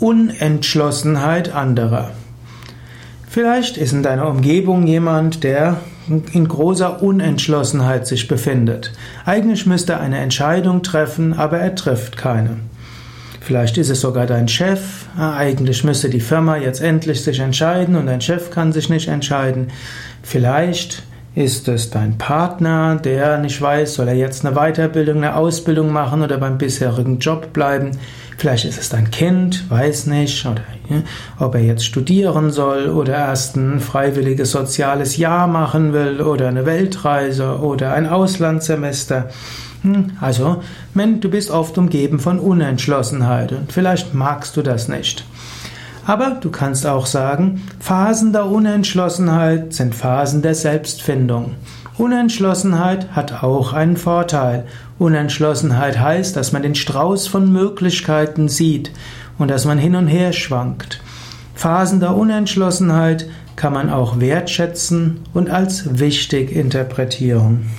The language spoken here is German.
Unentschlossenheit anderer. Vielleicht ist in deiner Umgebung jemand, der in großer Unentschlossenheit sich befindet. Eigentlich müsste er eine Entscheidung treffen, aber er trifft keine. Vielleicht ist es sogar dein Chef. Eigentlich müsste die Firma jetzt endlich sich entscheiden und dein Chef kann sich nicht entscheiden. Vielleicht ist es dein Partner, der nicht weiß, soll er jetzt eine Weiterbildung, eine Ausbildung machen oder beim bisherigen Job bleiben? Vielleicht ist es dein Kind, weiß nicht, oder ja, ob er jetzt studieren soll oder erst ein freiwilliges soziales Jahr machen will oder eine Weltreise oder ein Auslandssemester. Hm, also, du bist oft umgeben von Unentschlossenheit und vielleicht magst du das nicht. Aber du kannst auch sagen, Phasen der Unentschlossenheit sind Phasen der Selbstfindung. Unentschlossenheit hat auch einen Vorteil. Unentschlossenheit heißt, dass man den Strauß von Möglichkeiten sieht und dass man hin und her schwankt. Phasen der Unentschlossenheit kann man auch wertschätzen und als wichtig interpretieren.